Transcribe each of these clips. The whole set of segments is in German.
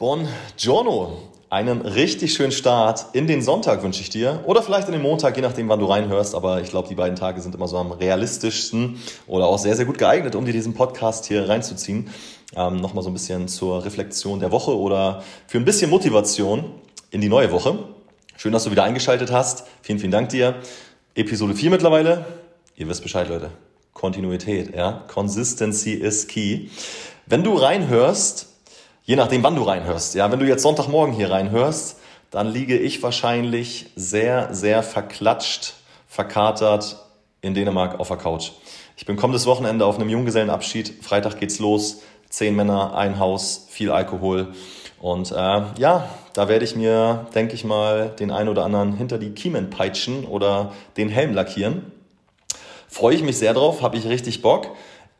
Buongiorno. Einen richtig schönen Start in den Sonntag wünsche ich dir. Oder vielleicht in den Montag, je nachdem, wann du reinhörst. Aber ich glaube, die beiden Tage sind immer so am realistischsten oder auch sehr, sehr gut geeignet, um dir diesen Podcast hier reinzuziehen. Ähm, Nochmal so ein bisschen zur Reflexion der Woche oder für ein bisschen Motivation in die neue Woche. Schön, dass du wieder eingeschaltet hast. Vielen, vielen Dank dir. Episode 4 mittlerweile. Ihr wisst Bescheid, Leute. Kontinuität, ja. Consistency is key. Wenn du reinhörst, je nachdem, wann du reinhörst. Ja, wenn du jetzt Sonntagmorgen hier reinhörst, dann liege ich wahrscheinlich sehr, sehr verklatscht, verkatert in Dänemark auf der Couch. Ich bin kommendes Wochenende auf einem Junggesellenabschied. Freitag geht's los. Zehn Männer, ein Haus, viel Alkohol. Und äh, ja, da werde ich mir, denke ich mal, den einen oder anderen hinter die Kiemen peitschen oder den Helm lackieren. Freue ich mich sehr drauf, habe ich richtig Bock.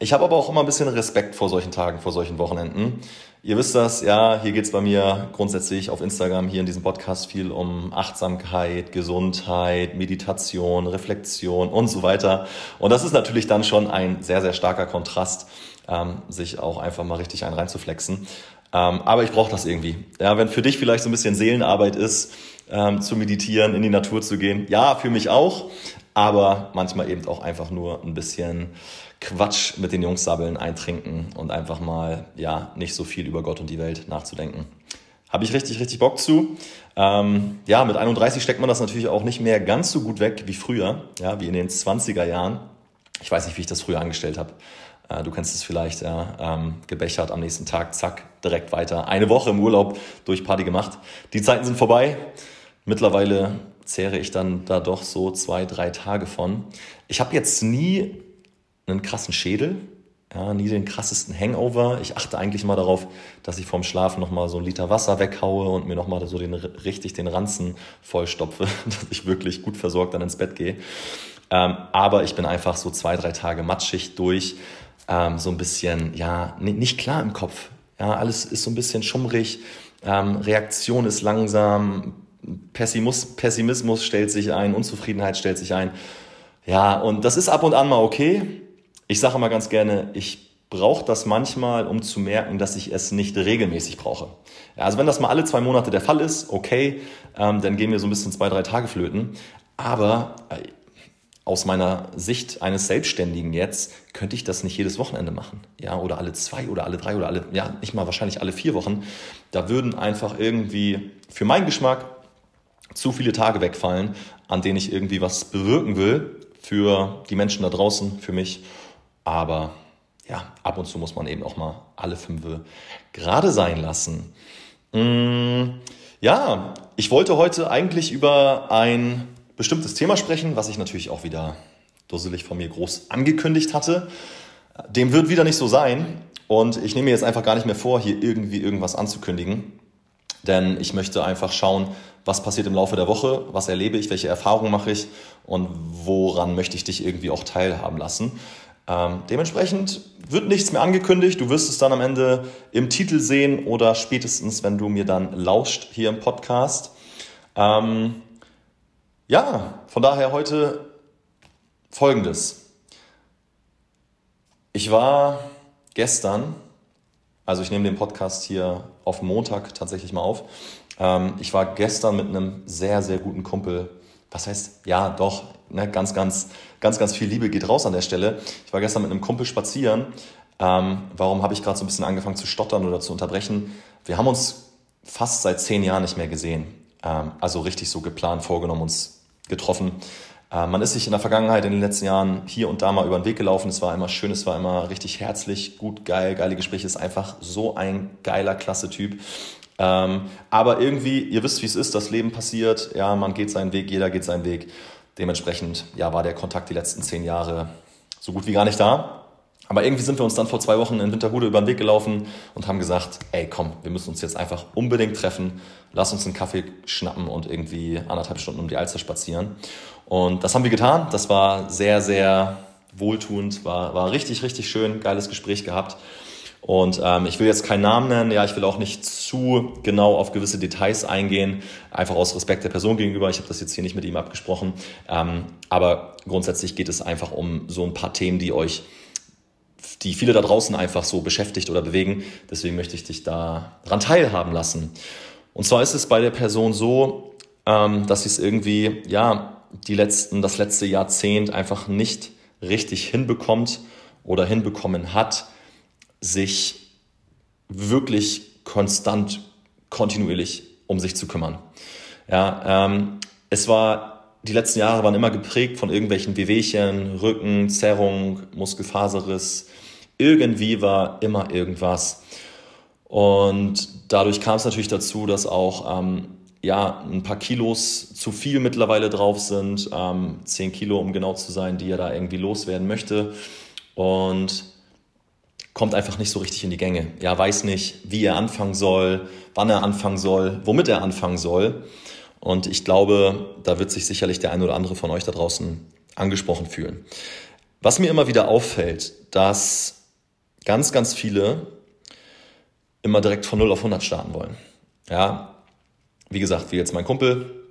Ich habe aber auch immer ein bisschen Respekt vor solchen Tagen, vor solchen Wochenenden. Ihr wisst das, ja, hier geht's bei mir grundsätzlich auf Instagram, hier in diesem Podcast viel um Achtsamkeit, Gesundheit, Meditation, Reflexion und so weiter. Und das ist natürlich dann schon ein sehr, sehr starker Kontrast, ähm, sich auch einfach mal richtig ein reinzuflexen. Ähm, aber ich brauche das irgendwie. Ja, wenn für dich vielleicht so ein bisschen Seelenarbeit ist, ähm, zu meditieren, in die Natur zu gehen, ja, für mich auch, aber manchmal eben auch einfach nur ein bisschen Quatsch mit den Jungs sabbeln, eintrinken und einfach mal ja nicht so viel über Gott und die Welt nachzudenken. Habe ich richtig, richtig Bock zu. Ähm, ja, mit 31 steckt man das natürlich auch nicht mehr ganz so gut weg wie früher, ja, wie in den 20er Jahren. Ich weiß nicht, wie ich das früher angestellt habe. Äh, du kennst es vielleicht, ja, ähm, gebechert am nächsten Tag, zack, direkt weiter. Eine Woche im Urlaub durch Party gemacht. Die Zeiten sind vorbei. Mittlerweile zehre ich dann da doch so zwei, drei Tage von. Ich habe jetzt nie einen krassen Schädel, ja, nie den krassesten Hangover. Ich achte eigentlich mal darauf, dass ich vorm Schlafen nochmal so einen Liter Wasser weghaue und mir nochmal so den, richtig den Ranzen vollstopfe, dass ich wirklich gut versorgt dann ins Bett gehe. Ähm, aber ich bin einfach so zwei, drei Tage matschig durch, ähm, so ein bisschen, ja, nicht klar im Kopf. Ja, alles ist so ein bisschen schummrig, ähm, Reaktion ist langsam, Pessimus, Pessimismus stellt sich ein, Unzufriedenheit stellt sich ein. Ja, und das ist ab und an mal okay. Ich sage mal ganz gerne, ich brauche das manchmal, um zu merken, dass ich es nicht regelmäßig brauche. Ja, also wenn das mal alle zwei Monate der Fall ist, okay, ähm, dann gehen wir so ein bisschen zwei, drei Tage flöten. Aber äh, aus meiner Sicht eines Selbstständigen jetzt könnte ich das nicht jedes Wochenende machen. Ja, oder alle zwei oder alle drei oder alle, ja, nicht mal wahrscheinlich alle vier Wochen. Da würden einfach irgendwie für meinen Geschmack zu viele Tage wegfallen, an denen ich irgendwie was bewirken will für die Menschen da draußen, für mich. Aber ja, ab und zu muss man eben auch mal alle fünf gerade sein lassen. Mm, ja, ich wollte heute eigentlich über ein bestimmtes Thema sprechen, was ich natürlich auch wieder dusselig von mir groß angekündigt hatte. Dem wird wieder nicht so sein. Und ich nehme mir jetzt einfach gar nicht mehr vor, hier irgendwie irgendwas anzukündigen. Denn ich möchte einfach schauen, was passiert im Laufe der Woche, was erlebe ich, welche Erfahrungen mache ich und woran möchte ich dich irgendwie auch teilhaben lassen. Ähm, dementsprechend wird nichts mehr angekündigt. Du wirst es dann am Ende im Titel sehen oder spätestens, wenn du mir dann lauscht hier im Podcast. Ähm, ja, von daher heute folgendes. Ich war gestern, also ich nehme den Podcast hier auf Montag tatsächlich mal auf. Ähm, ich war gestern mit einem sehr, sehr guten Kumpel was heißt, ja, doch, ne, ganz, ganz, ganz, ganz viel Liebe geht raus an der Stelle. Ich war gestern mit einem Kumpel spazieren. Ähm, warum habe ich gerade so ein bisschen angefangen zu stottern oder zu unterbrechen? Wir haben uns fast seit zehn Jahren nicht mehr gesehen. Ähm, also richtig so geplant, vorgenommen, uns getroffen. Äh, man ist sich in der Vergangenheit, in den letzten Jahren hier und da mal über den Weg gelaufen. Es war immer schön, es war immer richtig herzlich, gut, geil, geile Gespräche. Ist einfach so ein geiler, klasse Typ. Ähm, aber irgendwie, ihr wisst, wie es ist, das Leben passiert, ja, man geht seinen Weg, jeder geht seinen Weg. Dementsprechend, ja, war der Kontakt die letzten zehn Jahre so gut wie gar nicht da. Aber irgendwie sind wir uns dann vor zwei Wochen in Winterhude über den Weg gelaufen und haben gesagt, ey, komm, wir müssen uns jetzt einfach unbedingt treffen. Lass uns einen Kaffee schnappen und irgendwie anderthalb Stunden um die Alster spazieren. Und das haben wir getan. Das war sehr, sehr wohltuend, war, war richtig, richtig schön, geiles Gespräch gehabt. Und ähm, ich will jetzt keinen Namen nennen, ja, ich will auch nicht zu genau auf gewisse Details eingehen, einfach aus Respekt der Person gegenüber. Ich habe das jetzt hier nicht mit ihm abgesprochen. Ähm, aber grundsätzlich geht es einfach um so ein paar Themen, die euch die viele da draußen einfach so beschäftigt oder bewegen. Deswegen möchte ich dich daran teilhaben lassen. Und zwar ist es bei der Person so, ähm, dass sie es irgendwie, ja, die letzten, das letzte Jahrzehnt einfach nicht richtig hinbekommt oder hinbekommen hat, sich wirklich konstant, kontinuierlich um sich zu kümmern. Ja, ähm, es war, die letzten Jahre waren immer geprägt von irgendwelchen Wehwehchen, Rücken, Zerrung, Muskelfaserriss. Irgendwie war immer irgendwas. Und dadurch kam es natürlich dazu, dass auch ähm, ja, ein paar Kilos zu viel mittlerweile drauf sind, ähm, 10 Kilo, um genau zu sein, die er da irgendwie loswerden möchte. Und kommt einfach nicht so richtig in die Gänge. Ja, weiß nicht, wie er anfangen soll, wann er anfangen soll, womit er anfangen soll. Und ich glaube, da wird sich sicherlich der eine oder andere von euch da draußen angesprochen fühlen. Was mir immer wieder auffällt, dass ganz, ganz viele immer direkt von 0 auf 100 starten wollen. Ja, wie gesagt, wie jetzt mein Kumpel,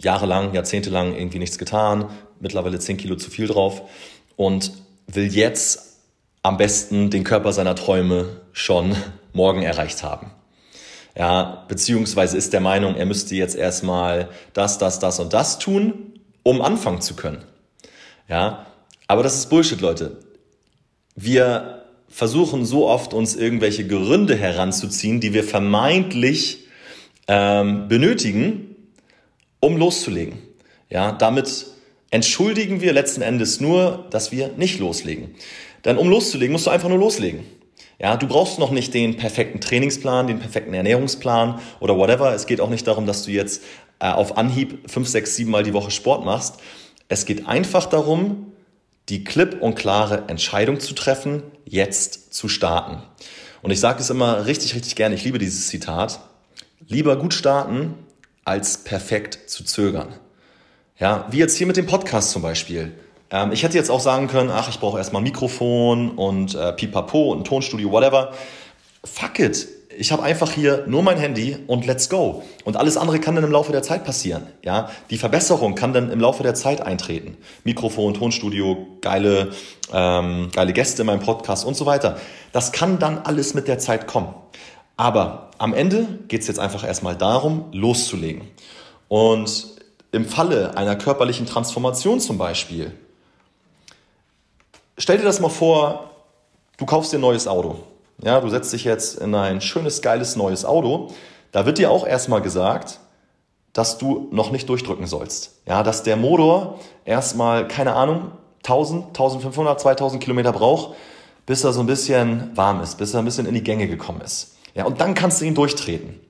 jahrelang, jahrzehntelang irgendwie nichts getan, mittlerweile 10 Kilo zu viel drauf und will jetzt am besten den Körper seiner Träume schon morgen erreicht haben ja, beziehungsweise ist der Meinung, er müsste jetzt erstmal das, das, das und das tun, um anfangen zu können. Ja, aber das ist Bullshit, Leute. Wir versuchen so oft uns irgendwelche Gründe heranzuziehen, die wir vermeintlich ähm, benötigen, um loszulegen. Ja, damit entschuldigen wir letzten Endes nur, dass wir nicht loslegen. Denn um loszulegen, musst du einfach nur loslegen. Ja, du brauchst noch nicht den perfekten Trainingsplan, den perfekten Ernährungsplan oder whatever. Es geht auch nicht darum, dass du jetzt äh, auf Anhieb fünf, sechs, sieben Mal die Woche Sport machst. Es geht einfach darum, die klipp und klare Entscheidung zu treffen, jetzt zu starten. Und ich sage es immer richtig, richtig gerne, ich liebe dieses Zitat. Lieber gut starten, als perfekt zu zögern. Ja, wie jetzt hier mit dem Podcast zum Beispiel. Ähm, ich hätte jetzt auch sagen können, ach, ich brauche erstmal ein Mikrofon und äh, Pipapo und Tonstudio, whatever. Fuck it. Ich habe einfach hier nur mein Handy und let's go. Und alles andere kann dann im Laufe der Zeit passieren. Ja, die Verbesserung kann dann im Laufe der Zeit eintreten. Mikrofon, Tonstudio, geile, ähm, geile Gäste in meinem Podcast und so weiter. Das kann dann alles mit der Zeit kommen. Aber am Ende geht es jetzt einfach erstmal darum, loszulegen. Und im Falle einer körperlichen Transformation zum Beispiel, Stell dir das mal vor, du kaufst dir ein neues Auto. Ja, du setzt dich jetzt in ein schönes, geiles neues Auto. Da wird dir auch erstmal gesagt, dass du noch nicht durchdrücken sollst. Ja, dass der Motor erstmal, keine Ahnung, 1000, 1500, 2000 Kilometer braucht, bis er so ein bisschen warm ist, bis er ein bisschen in die Gänge gekommen ist. Ja, und dann kannst du ihn durchtreten.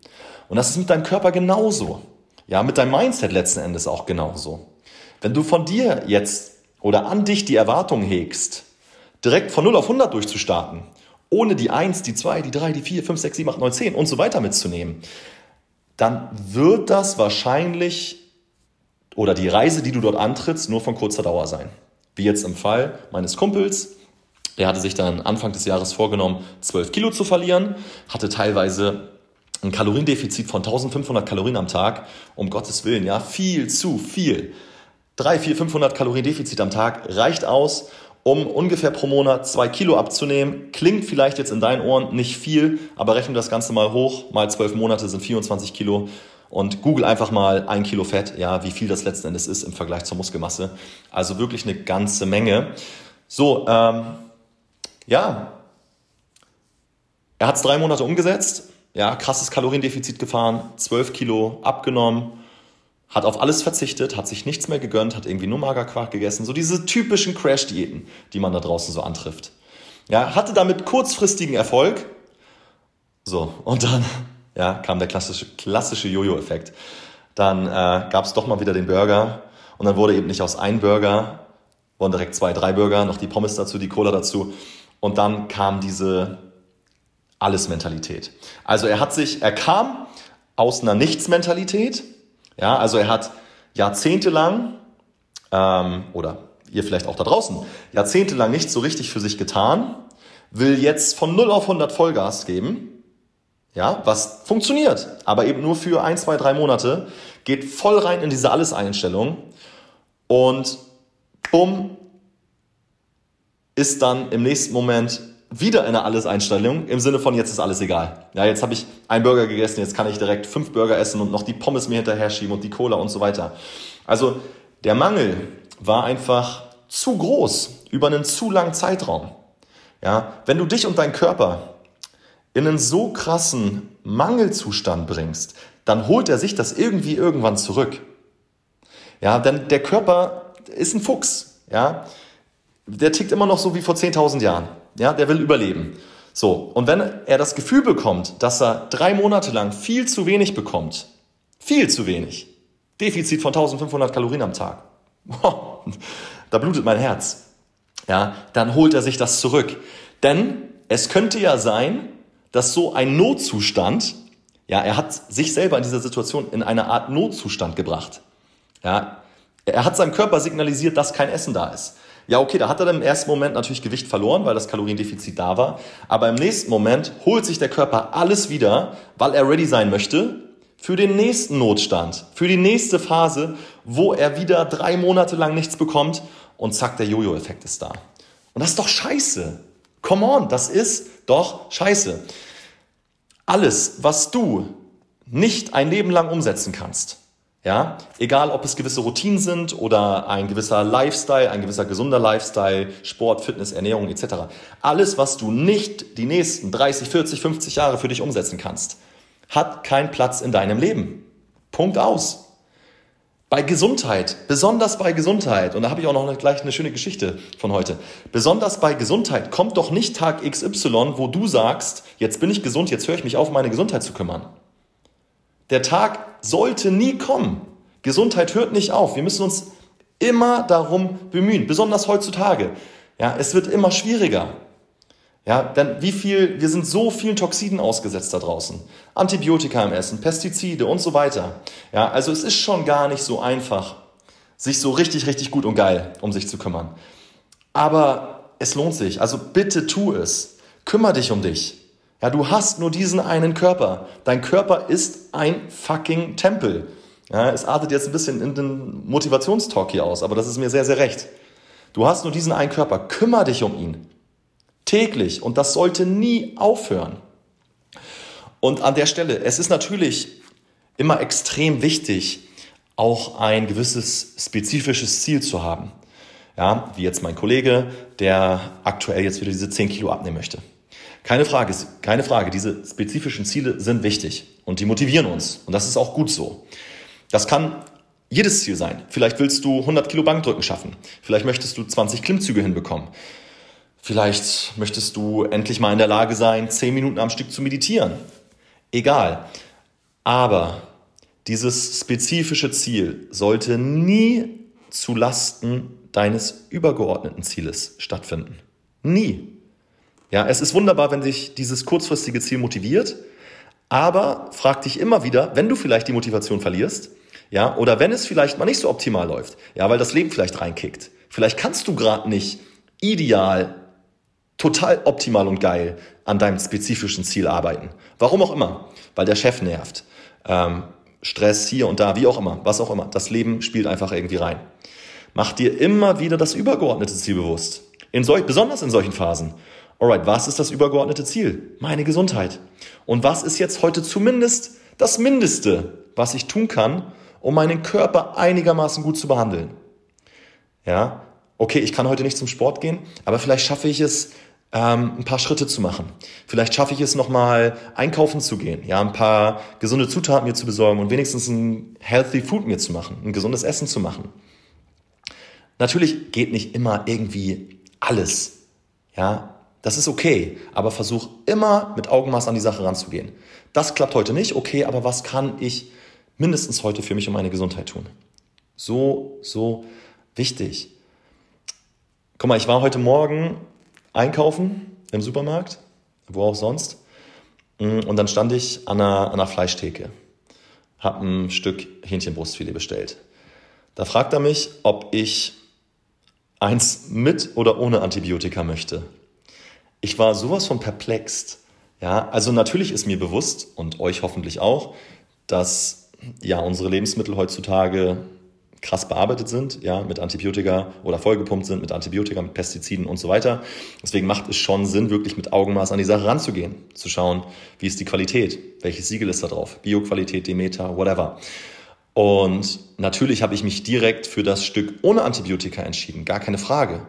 Und das ist mit deinem Körper genauso. Ja, mit deinem Mindset letzten Endes auch genauso. Wenn du von dir jetzt oder an dich die Erwartung hegst, direkt von 0 auf 100 durchzustarten, ohne die 1, die 2, die 3, die 4, 5, 6, 7, 8, 9, 10 und so weiter mitzunehmen, dann wird das wahrscheinlich oder die Reise, die du dort antrittst, nur von kurzer Dauer sein. Wie jetzt im Fall meines Kumpels. Der hatte sich dann Anfang des Jahres vorgenommen, 12 Kilo zu verlieren, hatte teilweise ein Kaloriendefizit von 1500 Kalorien am Tag. Um Gottes Willen, ja, viel zu viel. 3, 4, 500 Kalorien Defizit am Tag reicht aus, um ungefähr pro Monat zwei Kilo abzunehmen. Klingt vielleicht jetzt in deinen Ohren nicht viel, aber rechne das Ganze mal hoch. Mal zwölf Monate sind 24 Kilo. Und google einfach mal ein Kilo Fett, ja, wie viel das letzten Endes ist im Vergleich zur Muskelmasse. Also wirklich eine ganze Menge. So, ähm, ja, er hat es drei Monate umgesetzt. Ja, krasses Kaloriendefizit gefahren, 12 Kilo abgenommen hat auf alles verzichtet, hat sich nichts mehr gegönnt, hat irgendwie nur Magerquark gegessen. So diese typischen Crash-Diäten, die man da draußen so antrifft. Ja, hatte damit kurzfristigen Erfolg. So, und dann ja, kam der klassische, klassische Jojo-Effekt. Dann äh, gab es doch mal wieder den Burger und dann wurde eben nicht aus ein Burger, wurden direkt zwei, drei Burger, noch die Pommes dazu, die Cola dazu. Und dann kam diese Alles-Mentalität. Also er hat sich, er kam aus einer Nichts-Mentalität, ja, also er hat jahrzehntelang, ähm, oder ihr vielleicht auch da draußen, jahrzehntelang nicht so richtig für sich getan, will jetzt von 0 auf 100 Vollgas geben, ja, was funktioniert, aber eben nur für ein, zwei, drei Monate, geht voll rein in diese Alles-Einstellung und bumm, ist dann im nächsten Moment wieder eine Alles-Einstellung im Sinne von jetzt ist alles egal. Ja, jetzt habe ich einen Burger gegessen, jetzt kann ich direkt fünf Burger essen und noch die Pommes mir hinterher schieben und die Cola und so weiter. Also der Mangel war einfach zu groß über einen zu langen Zeitraum. Ja, wenn du dich und deinen Körper in einen so krassen Mangelzustand bringst, dann holt er sich das irgendwie irgendwann zurück. Ja, denn der Körper ist ein Fuchs. Ja, der tickt immer noch so wie vor 10.000 Jahren. Ja, der will überleben. So. Und wenn er das Gefühl bekommt, dass er drei Monate lang viel zu wenig bekommt, viel zu wenig, Defizit von 1500 Kalorien am Tag, da blutet mein Herz. Ja, dann holt er sich das zurück. Denn es könnte ja sein, dass so ein Notzustand, ja, er hat sich selber in dieser Situation in eine Art Notzustand gebracht. Ja, er hat seinem Körper signalisiert, dass kein Essen da ist. Ja, okay, da hat er dann im ersten Moment natürlich Gewicht verloren, weil das Kaloriendefizit da war. Aber im nächsten Moment holt sich der Körper alles wieder, weil er ready sein möchte für den nächsten Notstand, für die nächste Phase, wo er wieder drei Monate lang nichts bekommt und zack, der Jojo-Effekt ist da. Und das ist doch scheiße. Come on, das ist doch scheiße. Alles, was du nicht ein Leben lang umsetzen kannst, ja, egal ob es gewisse Routinen sind oder ein gewisser Lifestyle, ein gewisser gesunder Lifestyle, Sport, Fitness, Ernährung etc. Alles, was du nicht die nächsten 30, 40, 50 Jahre für dich umsetzen kannst, hat keinen Platz in deinem Leben. Punkt aus. Bei Gesundheit, besonders bei Gesundheit, und da habe ich auch noch gleich eine schöne Geschichte von heute. Besonders bei Gesundheit kommt doch nicht Tag XY, wo du sagst, jetzt bin ich gesund, jetzt höre ich mich auf, meine Gesundheit zu kümmern. Der Tag sollte nie kommen. Gesundheit hört nicht auf. Wir müssen uns immer darum bemühen, besonders heutzutage. Ja, es wird immer schwieriger. Ja, denn wie viel, wir sind so vielen Toxiden ausgesetzt da draußen. Antibiotika im Essen, Pestizide und so weiter. Ja, also es ist schon gar nicht so einfach, sich so richtig, richtig gut und geil um sich zu kümmern. Aber es lohnt sich. Also bitte tu es. Kümmer dich um dich. Ja, du hast nur diesen einen Körper. Dein Körper ist ein fucking Tempel. Ja, es artet jetzt ein bisschen in den Motivationstalk hier aus, aber das ist mir sehr, sehr recht. Du hast nur diesen einen Körper. Kümmer dich um ihn. Täglich. Und das sollte nie aufhören. Und an der Stelle, es ist natürlich immer extrem wichtig, auch ein gewisses spezifisches Ziel zu haben. Ja, wie jetzt mein Kollege, der aktuell jetzt wieder diese 10 Kilo abnehmen möchte. Keine Frage, keine Frage, diese spezifischen Ziele sind wichtig und die motivieren uns. Und das ist auch gut so. Das kann jedes Ziel sein. Vielleicht willst du 100 Kilo Bankdrücken schaffen. Vielleicht möchtest du 20 Klimmzüge hinbekommen. Vielleicht möchtest du endlich mal in der Lage sein, 10 Minuten am Stück zu meditieren. Egal. Aber dieses spezifische Ziel sollte nie zu Lasten deines übergeordneten Zieles stattfinden. Nie. Ja, es ist wunderbar, wenn dich dieses kurzfristige Ziel motiviert, aber frag dich immer wieder, wenn du vielleicht die Motivation verlierst, ja, oder wenn es vielleicht mal nicht so optimal läuft, ja, weil das Leben vielleicht reinkickt. Vielleicht kannst du gerade nicht ideal, total optimal und geil an deinem spezifischen Ziel arbeiten. Warum auch immer, weil der Chef nervt, ähm, Stress hier und da, wie auch immer, was auch immer. Das Leben spielt einfach irgendwie rein. Mach dir immer wieder das übergeordnete Ziel bewusst. In solch, besonders in solchen Phasen. Alright, was ist das übergeordnete Ziel? Meine Gesundheit. Und was ist jetzt heute zumindest das Mindeste, was ich tun kann, um meinen Körper einigermaßen gut zu behandeln? Ja, okay, ich kann heute nicht zum Sport gehen, aber vielleicht schaffe ich es, ähm, ein paar Schritte zu machen. Vielleicht schaffe ich es nochmal einkaufen zu gehen, ja, ein paar gesunde Zutaten mir zu besorgen und wenigstens ein healthy Food mir zu machen, ein gesundes Essen zu machen. Natürlich geht nicht immer irgendwie alles, ja, das ist okay, aber versuch immer mit Augenmaß an die Sache ranzugehen. Das klappt heute nicht, okay, aber was kann ich mindestens heute für mich und meine Gesundheit tun? So, so wichtig. Guck mal, ich war heute Morgen einkaufen im Supermarkt, wo auch sonst. Und dann stand ich an einer, an einer Fleischtheke, habe ein Stück Hähnchenbrustfilet bestellt. Da fragt er mich, ob ich eins mit oder ohne Antibiotika möchte ich war sowas von perplext. Ja, also natürlich ist mir bewusst und euch hoffentlich auch, dass ja unsere Lebensmittel heutzutage krass bearbeitet sind, ja, mit Antibiotika oder vollgepumpt sind mit Antibiotika, mit Pestiziden und so weiter. Deswegen macht es schon Sinn, wirklich mit Augenmaß an die Sache ranzugehen, zu schauen, wie ist die Qualität, welches Siegel ist da drauf, Bioqualität, Demeter, whatever. Und natürlich habe ich mich direkt für das Stück ohne Antibiotika entschieden, gar keine Frage.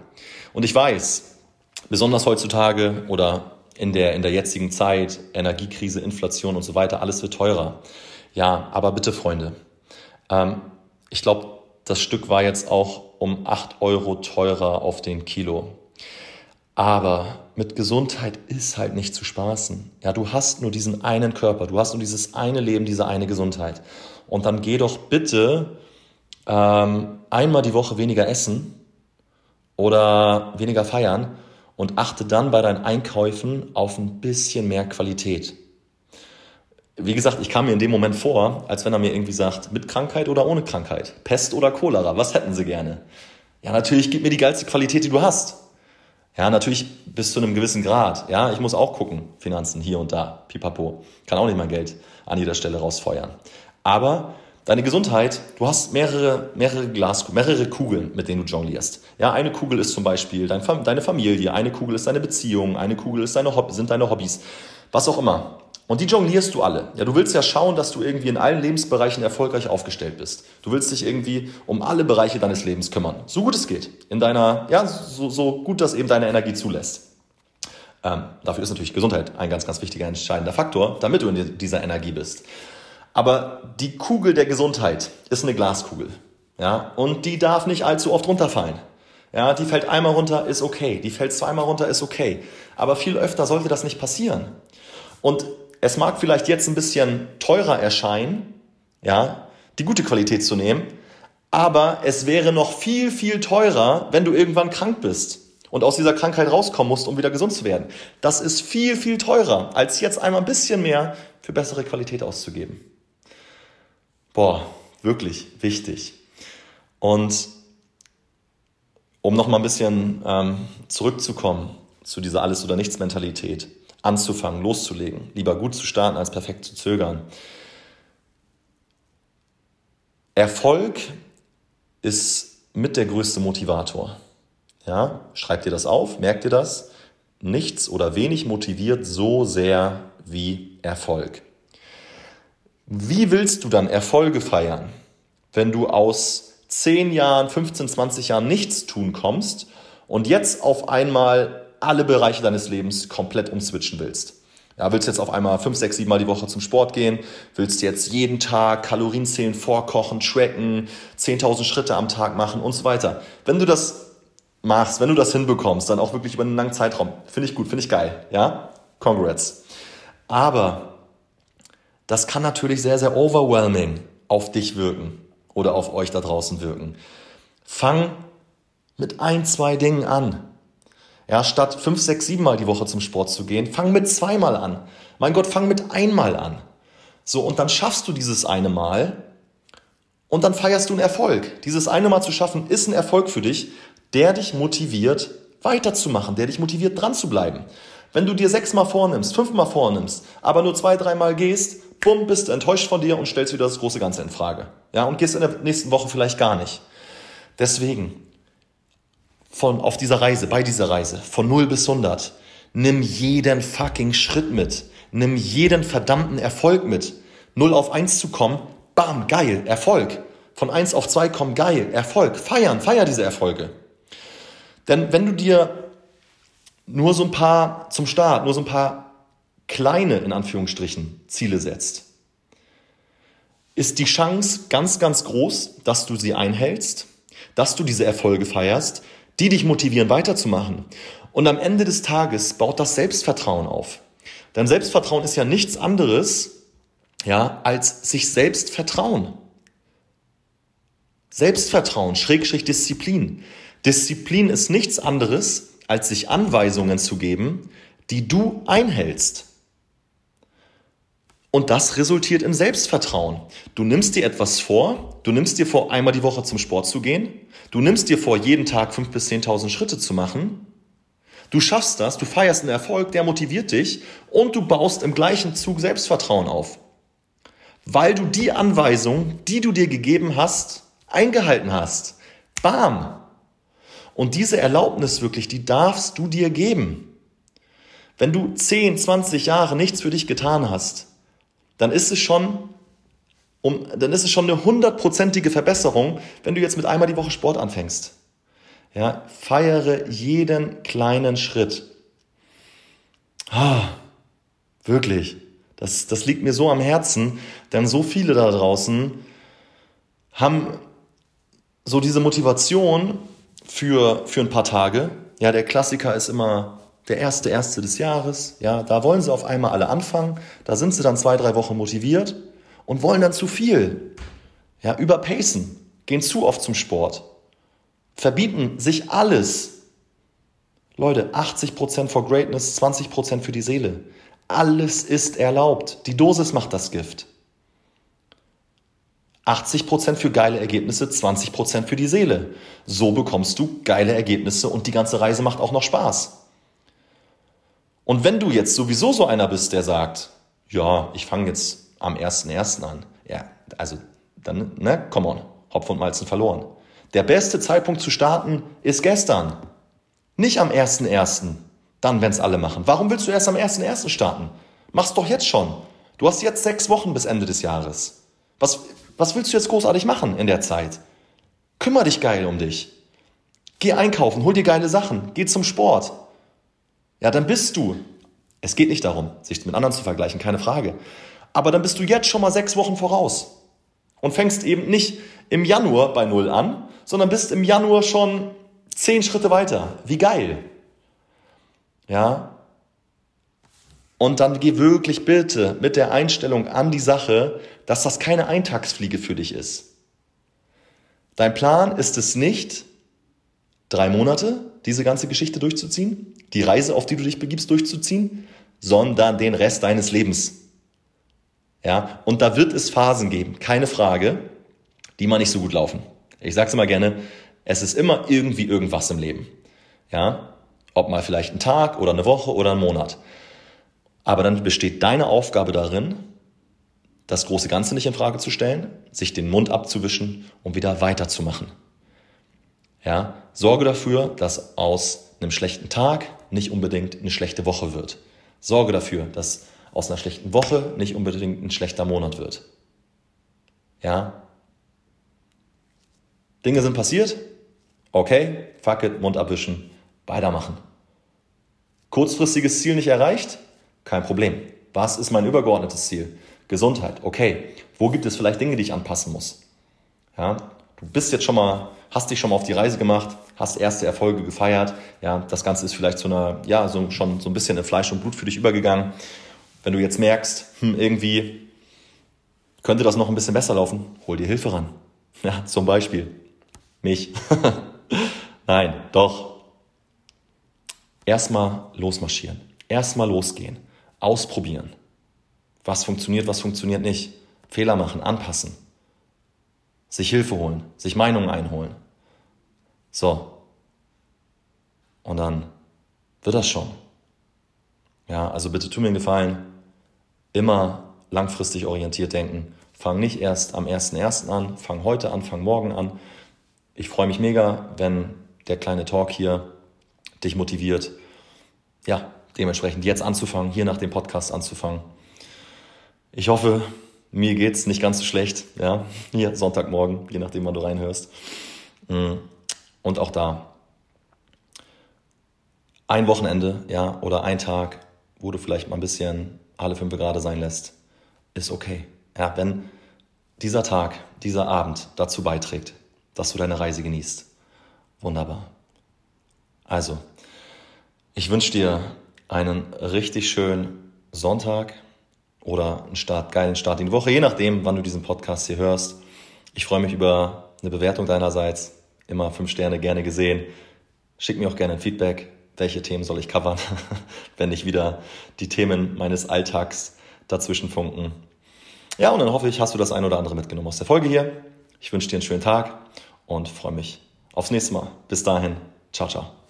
Und ich weiß, besonders heutzutage oder in der, in der jetzigen Zeit, Energiekrise, Inflation und so weiter, alles wird teurer. Ja, aber bitte Freunde, ähm, ich glaube, das Stück war jetzt auch um 8 Euro teurer auf den Kilo. Aber mit Gesundheit ist halt nicht zu spaßen. Ja, du hast nur diesen einen Körper, du hast nur dieses eine Leben, diese eine Gesundheit. Und dann geh doch bitte ähm, einmal die Woche weniger essen oder weniger feiern und achte dann bei deinen Einkäufen auf ein bisschen mehr Qualität wie gesagt, ich kam mir in dem Moment vor, als wenn er mir irgendwie sagt, mit Krankheit oder ohne Krankheit, Pest oder Cholera, was hätten sie gerne? Ja, natürlich gib mir die geilste Qualität, die du hast. Ja, natürlich bis zu einem gewissen Grad. Ja, ich muss auch gucken, Finanzen hier und da, pipapo. Kann auch nicht mein Geld an jeder Stelle rausfeuern. Aber deine Gesundheit, du hast mehrere, mehrere Glas, mehrere Kugeln, mit denen du jonglierst. Ja, eine Kugel ist zum Beispiel dein, deine Familie, eine Kugel ist deine Beziehung, eine Kugel ist deine sind deine Hobbys, was auch immer. Und die jonglierst du alle. Ja, du willst ja schauen, dass du irgendwie in allen Lebensbereichen erfolgreich aufgestellt bist. Du willst dich irgendwie um alle Bereiche deines Lebens kümmern. So gut es geht. In deiner, ja, so, so gut das eben deine Energie zulässt. Ähm, dafür ist natürlich Gesundheit ein ganz, ganz wichtiger, entscheidender Faktor, damit du in dieser Energie bist. Aber die Kugel der Gesundheit ist eine Glaskugel. Ja, und die darf nicht allzu oft runterfallen. Ja, die fällt einmal runter, ist okay. Die fällt zweimal runter, ist okay. Aber viel öfter sollte das nicht passieren. Und es mag vielleicht jetzt ein bisschen teurer erscheinen, ja, die gute Qualität zu nehmen, aber es wäre noch viel, viel teurer, wenn du irgendwann krank bist und aus dieser Krankheit rauskommen musst, um wieder gesund zu werden. Das ist viel, viel teurer, als jetzt einmal ein bisschen mehr für bessere Qualität auszugeben. Boah, wirklich wichtig. Und um noch mal ein bisschen ähm, zurückzukommen zu dieser Alles- oder Nichts-Mentalität anzufangen, loszulegen. Lieber gut zu starten, als perfekt zu zögern. Erfolg ist mit der größte Motivator. Ja, schreib dir das auf, merk dir das. Nichts oder wenig motiviert so sehr wie Erfolg. Wie willst du dann Erfolge feiern, wenn du aus 10 Jahren, 15, 20 Jahren nichts tun kommst und jetzt auf einmal alle Bereiche deines Lebens komplett umswitchen willst. Ja, willst jetzt auf einmal fünf, sechs, sieben Mal die Woche zum Sport gehen? Willst jetzt jeden Tag Kalorien zählen, vorkochen, tracken, 10.000 Schritte am Tag machen und so weiter? Wenn du das machst, wenn du das hinbekommst, dann auch wirklich über einen langen Zeitraum, finde ich gut, finde ich geil, ja? Congrats. Aber das kann natürlich sehr, sehr overwhelming auf dich wirken oder auf euch da draußen wirken. Fang mit ein, zwei Dingen an. Ja, statt fünf, sechs, sieben Mal die Woche zum Sport zu gehen, fang mit zweimal an. Mein Gott, fang mit einmal an. So, und dann schaffst du dieses eine Mal und dann feierst du einen Erfolg. Dieses eine Mal zu schaffen ist ein Erfolg für dich, der dich motiviert, weiterzumachen, der dich motiviert, dran zu bleiben. Wenn du dir sechsmal vornimmst, fünfmal vornimmst, aber nur zwei, dreimal gehst, bumm, bist du enttäuscht von dir und stellst wieder das große Ganze in Frage. Ja, und gehst in der nächsten Woche vielleicht gar nicht. Deswegen, von, auf dieser Reise, bei dieser Reise, von 0 bis 100. Nimm jeden fucking Schritt mit. Nimm jeden verdammten Erfolg mit. 0 auf 1 zu kommen, bam, geil, Erfolg. Von 1 auf 2 kommen, geil, Erfolg. Feiern, feier diese Erfolge. Denn wenn du dir nur so ein paar zum Start, nur so ein paar kleine, in Anführungsstrichen, Ziele setzt, ist die Chance ganz, ganz groß, dass du sie einhältst, dass du diese Erfolge feierst, die dich motivieren, weiterzumachen. Und am Ende des Tages baut das Selbstvertrauen auf. Denn Selbstvertrauen ist ja nichts anderes, ja, als sich selbst vertrauen. Selbstvertrauen, Schrägstrich Disziplin. Disziplin ist nichts anderes, als sich Anweisungen zu geben, die du einhältst. Und das resultiert in Selbstvertrauen. Du nimmst dir etwas vor, du nimmst dir vor, einmal die Woche zum Sport zu gehen, du nimmst dir vor, jeden Tag 5.000 bis 10.000 Schritte zu machen, du schaffst das, du feierst einen Erfolg, der motiviert dich und du baust im gleichen Zug Selbstvertrauen auf. Weil du die Anweisung, die du dir gegeben hast, eingehalten hast. Bam! Und diese Erlaubnis wirklich, die darfst du dir geben. Wenn du 10, 20 Jahre nichts für dich getan hast, dann ist es schon um, dann ist es schon eine hundertprozentige Verbesserung, wenn du jetzt mit einmal die Woche Sport anfängst. Ja, feiere jeden kleinen Schritt. Ah, wirklich. Das, das liegt mir so am Herzen, denn so viele da draußen haben so diese Motivation für, für ein paar Tage. Ja, der Klassiker ist immer der erste, erste des Jahres. Ja, da wollen sie auf einmal alle anfangen. Da sind sie dann zwei, drei Wochen motiviert und wollen dann zu viel. Ja, überpacen, gehen zu oft zum Sport, verbieten sich alles. Leute, 80% for Greatness, 20% für die Seele. Alles ist erlaubt. Die Dosis macht das Gift. 80% für geile Ergebnisse, 20% für die Seele. So bekommst du geile Ergebnisse und die ganze Reise macht auch noch Spaß. Und wenn du jetzt sowieso so einer bist, der sagt, ja, ich fange jetzt am 1.1. an, ja, also dann, ne, come on, Hopf und Malzen verloren. Der beste Zeitpunkt zu starten ist gestern, nicht am 1.1. Dann, wenn es alle machen. Warum willst du erst am 1.1. starten? Mach's doch jetzt schon. Du hast jetzt sechs Wochen bis Ende des Jahres. Was, was willst du jetzt großartig machen in der Zeit? Kümmer dich geil um dich. Geh einkaufen, hol dir geile Sachen, geh zum Sport. Ja, dann bist du. Es geht nicht darum, sich mit anderen zu vergleichen, keine Frage. Aber dann bist du jetzt schon mal sechs Wochen voraus und fängst eben nicht im Januar bei Null an, sondern bist im Januar schon zehn Schritte weiter. Wie geil. Ja. Und dann geh wirklich bitte mit der Einstellung an die Sache, dass das keine Eintagsfliege für dich ist. Dein Plan ist es nicht, drei Monate diese ganze Geschichte durchzuziehen, die Reise, auf die du dich begibst, durchzuziehen, sondern den Rest deines Lebens. Ja, und da wird es Phasen geben, keine Frage, die mal nicht so gut laufen. Ich sage es immer gerne, es ist immer irgendwie irgendwas im Leben. Ja, ob mal vielleicht ein Tag oder eine Woche oder ein Monat. Aber dann besteht deine Aufgabe darin, das große Ganze nicht in Frage zu stellen, sich den Mund abzuwischen und wieder weiterzumachen. Ja, sorge dafür, dass aus einem schlechten Tag nicht unbedingt eine schlechte Woche wird. Sorge dafür, dass aus einer schlechten Woche nicht unbedingt ein schlechter Monat wird. Ja? Dinge sind passiert. Okay, fuck it, Mund abwischen, weitermachen. Kurzfristiges Ziel nicht erreicht? Kein Problem. Was ist mein übergeordnetes Ziel? Gesundheit. Okay, wo gibt es vielleicht Dinge, die ich anpassen muss? Ja, du bist jetzt schon mal, hast dich schon mal auf die Reise gemacht, hast erste Erfolge gefeiert. Ja, das Ganze ist vielleicht zu einer, ja, so, schon so ein bisschen in Fleisch und Blut für dich übergegangen. Wenn du jetzt merkst, hm, irgendwie könnte das noch ein bisschen besser laufen, hol dir Hilfe ran. Ja, zum Beispiel mich. Nein, doch. Erstmal losmarschieren. Erstmal losgehen. Ausprobieren. Was funktioniert, was funktioniert nicht. Fehler machen, anpassen. Sich Hilfe holen, sich Meinungen einholen. So. Und dann wird das schon. Ja, also bitte tu mir einen Gefallen, immer langfristig orientiert denken. Fang nicht erst am 1.1. an, fang heute an, fang morgen an. Ich freue mich mega, wenn der kleine Talk hier dich motiviert, ja, dementsprechend jetzt anzufangen, hier nach dem Podcast anzufangen. Ich hoffe, mir geht es nicht ganz so schlecht, ja, hier Sonntagmorgen, je nachdem, wann du reinhörst. Mm. Und auch da ein Wochenende, ja, oder ein Tag, wo du vielleicht mal ein bisschen alle fünf gerade sein lässt, ist okay. Ja, wenn dieser Tag, dieser Abend dazu beiträgt, dass du deine Reise genießt. Wunderbar. Also, ich wünsche dir einen richtig schönen Sonntag oder einen Start, geilen Start in die Woche, je nachdem, wann du diesen Podcast hier hörst. Ich freue mich über eine Bewertung deinerseits. Immer fünf Sterne gerne gesehen. Schick mir auch gerne ein Feedback welche Themen soll ich covern, wenn ich wieder die Themen meines Alltags dazwischen funken. Ja, und dann hoffe ich, hast du das ein oder andere mitgenommen aus der Folge hier. Ich wünsche dir einen schönen Tag und freue mich aufs nächste Mal. Bis dahin, ciao, ciao.